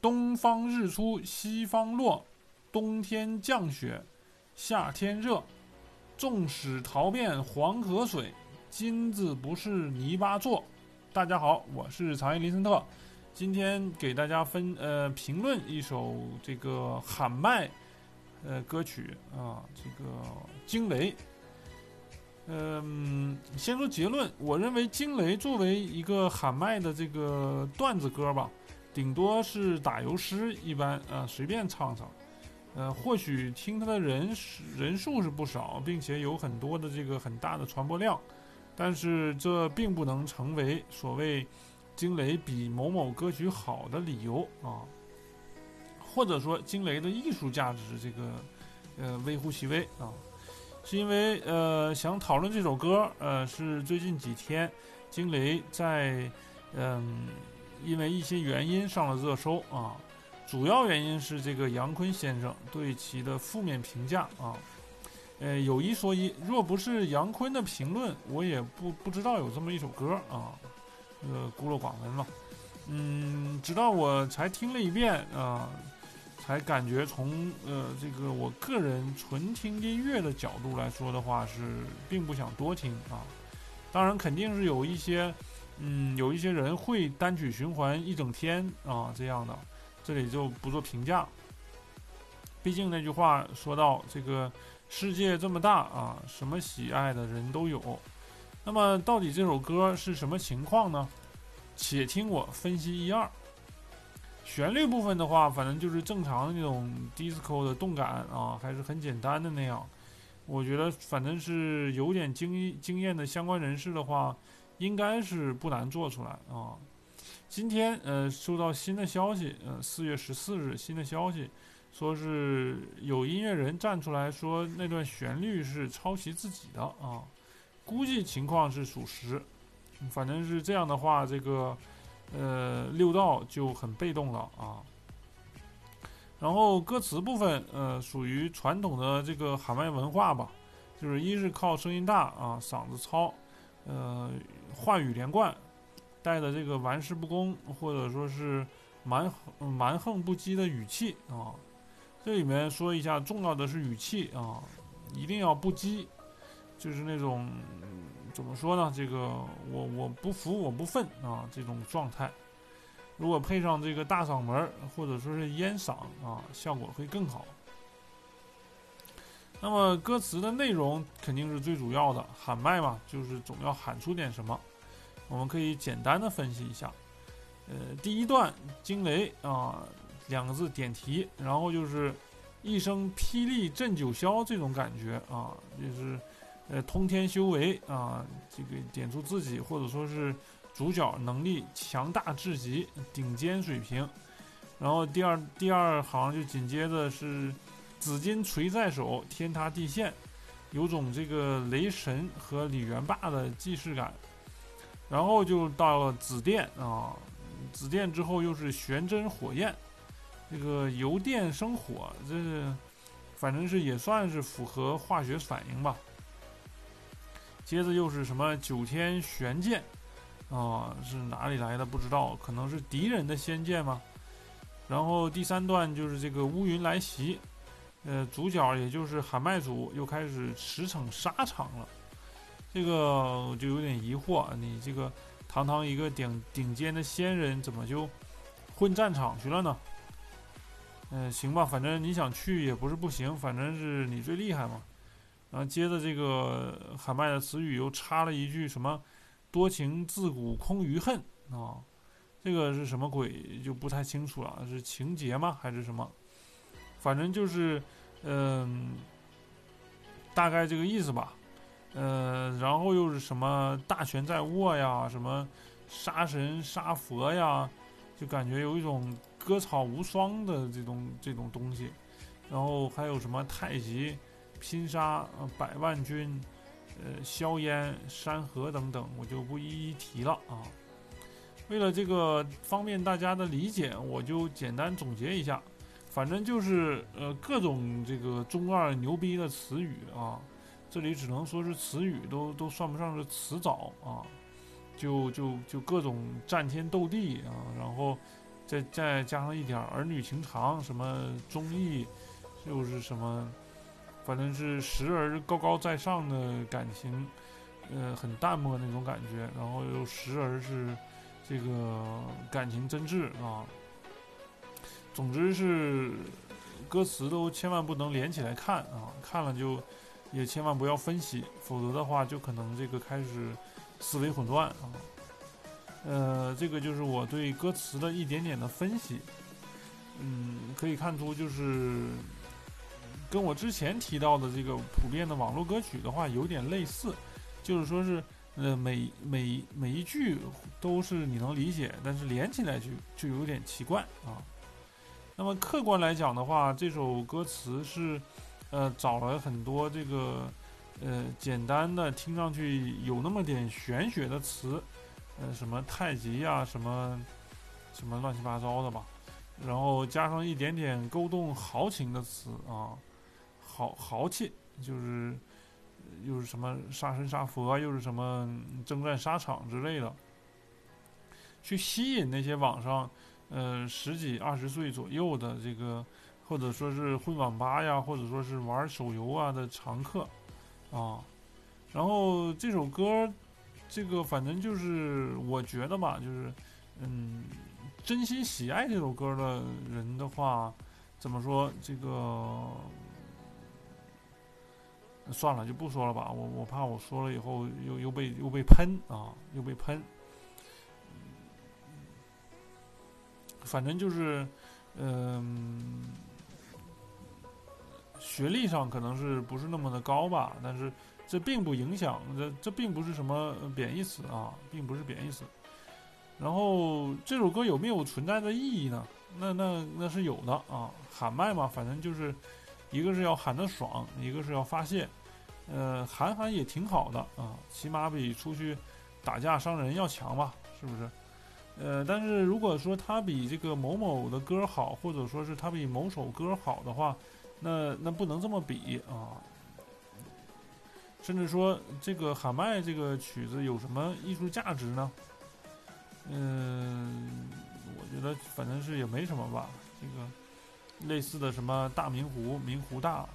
东方日出西方落，冬天降雪，夏天热。纵使淘遍黄河水，金子不是泥巴做。大家好，我是长夜林森特，今天给大家分呃评论一首这个喊麦呃歌曲啊，这个惊雷。嗯，先说结论，我认为惊雷作为一个喊麦的这个段子歌吧，顶多是打油诗一般啊，随便唱唱。呃，或许听他的人人数是不少，并且有很多的这个很大的传播量，但是这并不能成为所谓惊雷比某某歌曲好的理由啊，或者说惊雷的艺术价值这个呃微乎其微啊，是因为呃想讨论这首歌，呃是最近几天惊雷在嗯因为一些原因上了热搜啊。主要原因是这个杨坤先生对其的负面评价啊，呃，有一说一，若不是杨坤的评论，我也不不知道有这么一首歌啊，这个孤陋寡闻嘛，嗯，直到我才听了一遍啊，才感觉从呃这个我个人纯听音乐的角度来说的话，是并不想多听啊，当然肯定是有一些，嗯，有一些人会单曲循环一整天啊这样的。这里就不做评价，毕竟那句话说到这个世界这么大啊，什么喜爱的人都有。那么到底这首歌是什么情况呢？且听我分析一二。旋律部分的话，反正就是正常的那种 disco 的动感啊，还是很简单的那样。我觉得反正是有点经经验的相关人士的话，应该是不难做出来啊。今天呃收到新的消息，呃四月十四日新的消息，说是有音乐人站出来说那段旋律是抄袭自己的啊，估计情况是属实，反正是这样的话，这个呃六道就很被动了啊。然后歌词部分呃属于传统的这个喊麦文化吧，就是一是靠声音大啊嗓子糙，呃话语连贯。带的这个玩世不恭，或者说是蛮蛮横不羁的语气啊，这里面说一下，重要的是语气啊，一定要不羁，就是那种怎么说呢？这个我我不服我不忿啊这种状态，如果配上这个大嗓门或者说是烟嗓啊，效果会更好。那么歌词的内容肯定是最主要的，喊麦嘛，就是总要喊出点什么。我们可以简单的分析一下，呃，第一段惊雷啊，两个字点题，然后就是一声霹雳震九霄这种感觉啊，就是呃通天修为啊，这个点出自己或者说是主角能力强大至极，顶尖水平。然后第二第二行就紧接着是紫金锤在手，天塌地陷，有种这个雷神和李元霸的既视感。然后就到了紫电啊，紫电之后又是玄真火焰，这个由电生火，这是反正是也算是符合化学反应吧。接着又是什么九天玄剑啊，是哪里来的不知道，可能是敌人的仙剑吗？然后第三段就是这个乌云来袭，呃，主角也就是喊麦组又开始驰骋沙场了。这个我就有点疑惑，你这个堂堂一个顶顶尖的仙人，怎么就混战场去了呢？嗯，行吧，反正你想去也不是不行，反正是你最厉害嘛。然后接着这个喊麦的词语又插了一句什么“多情自古空余恨”啊，这个是什么鬼就不太清楚了，是情节吗还是什么？反正就是嗯，大概这个意思吧。呃，然后又是什么大权在握呀，什么杀神杀佛呀，就感觉有一种割草无双的这种这种东西。然后还有什么太极拼杀百万军，呃，硝烟山河等等，我就不一一提了啊。为了这个方便大家的理解，我就简单总结一下，反正就是呃各种这个中二牛逼的词语啊。这里只能说是词语，都都算不上是词藻啊，就就就各种战天斗地啊，然后再再加上一点儿儿女情长，什么忠义，又是什么，反正是时而高高在上的感情，呃，很淡漠那种感觉，然后又时而是这个感情真挚啊。总之是歌词都千万不能连起来看啊，看了就也千万不要分析，否则的话就可能这个开始思维混乱啊。呃，这个就是我对歌词的一点点的分析。嗯，可以看出就是跟我之前提到的这个普遍的网络歌曲的话有点类似，就是说是呃每每每一句都是你能理解，但是连起来就就有点奇怪啊。那么客观来讲的话，这首歌词是呃找了很多这个呃简单的听上去有那么点玄学的词。呃，什么太极呀，什么什么乱七八糟的吧，然后加上一点点勾动豪情的词啊，豪豪气，就是又是什么杀神杀佛，又是什么征战沙场之类的，去吸引那些网上呃十几二十岁左右的这个，或者说是混网吧呀，或者说是玩手游啊的常客啊，然后这首歌。这个反正就是我觉得吧，就是，嗯，真心喜爱这首歌的人的话，怎么说？这个算了，就不说了吧。我我怕我说了以后又又被又被喷啊，又被喷。反正就是，嗯，学历上可能是不是那么的高吧，但是。这并不影响，这这并不是什么贬义词啊，并不是贬义词。然后这首歌有没有存在的意义呢？那那那是有的啊，喊麦嘛，反正就是一个是要喊得爽，一个是要发泄。呃，喊喊也挺好的啊，起码比出去打架伤人要强吧，是不是？呃，但是如果说他比这个某某的歌好，或者说是他比某首歌好的话，那那不能这么比啊。甚至说，这个喊麦这个曲子有什么艺术价值呢？嗯，我觉得反正是也没什么吧。这个类似的什么大明湖，明湖大，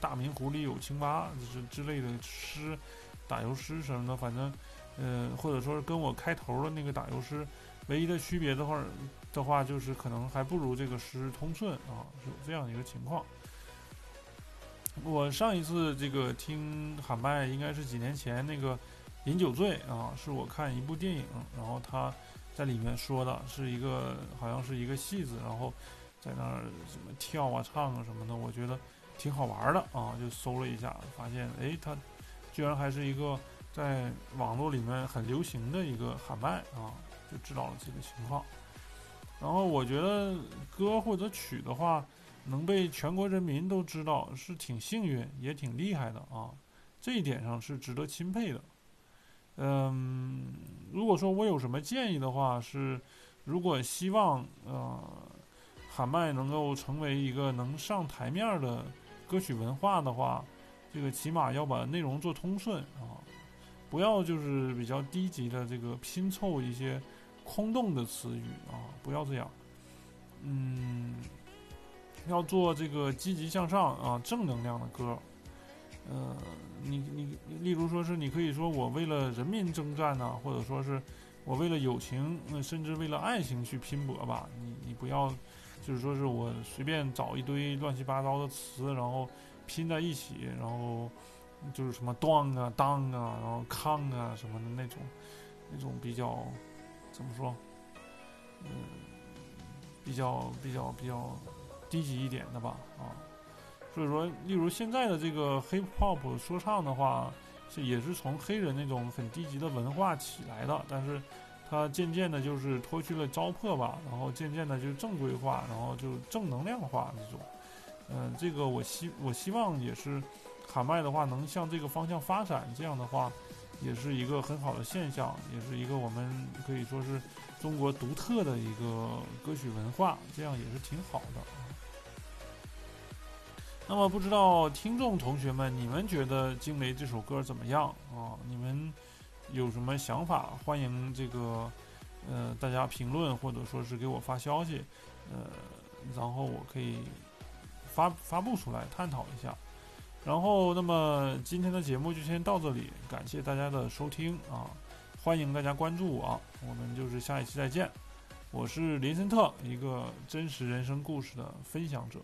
大明湖里有青蛙，就是之类的诗，打油诗什么的，反正，呃，或者说是跟我开头的那个打油诗，唯一的区别的话，的话就是可能还不如这个诗通顺啊，有这样一个情况。我上一次这个听喊麦应该是几年前那个《饮酒醉》啊，是我看一部电影，然后他在里面说的是一个好像是一个戏子，然后在那儿什么跳啊、唱啊什么的，我觉得挺好玩的啊，就搜了一下，发现哎，他居然还是一个在网络里面很流行的一个喊麦啊，就知道了这个情况。然后我觉得歌或者曲的话。能被全国人民都知道是挺幸运，也挺厉害的啊！这一点上是值得钦佩的。嗯，如果说我有什么建议的话，是如果希望呃喊麦能够成为一个能上台面的歌曲文化的话，这个起码要把内容做通顺啊，不要就是比较低级的这个拼凑一些空洞的词语啊，不要这样。嗯。要做这个积极向上啊，正能量的歌，呃，你你例如说是你可以说我为了人民征战呐，或者说是我为了友情，甚至为了爱情去拼搏吧。你你不要就是说是我随便找一堆乱七八糟的词，然后拼在一起，然后就是什么断啊、当啊，然后抗啊什么的那种那种比较怎么说？嗯，比较比较比较。低级一点的吧，啊，所以说，例如现在的这个 hip hop 说唱的话，是也是从黑人那种很低级的文化起来的，但是它渐渐的就是脱去了糟粕吧，然后渐渐的就是正规化，然后就正能量化这种，嗯，这个我希我希望也是喊麦的话能向这个方向发展，这样的话也是一个很好的现象，也是一个我们可以说是中国独特的一个歌曲文化，这样也是挺好的。那么不知道听众同学们，你们觉得《惊雷》这首歌怎么样啊？你们有什么想法？欢迎这个呃，大家评论或者说是给我发消息，呃，然后我可以发发布出来探讨一下。然后，那么今天的节目就先到这里，感谢大家的收听啊！欢迎大家关注我，我们就是下一期再见。我是林森特，一个真实人生故事的分享者。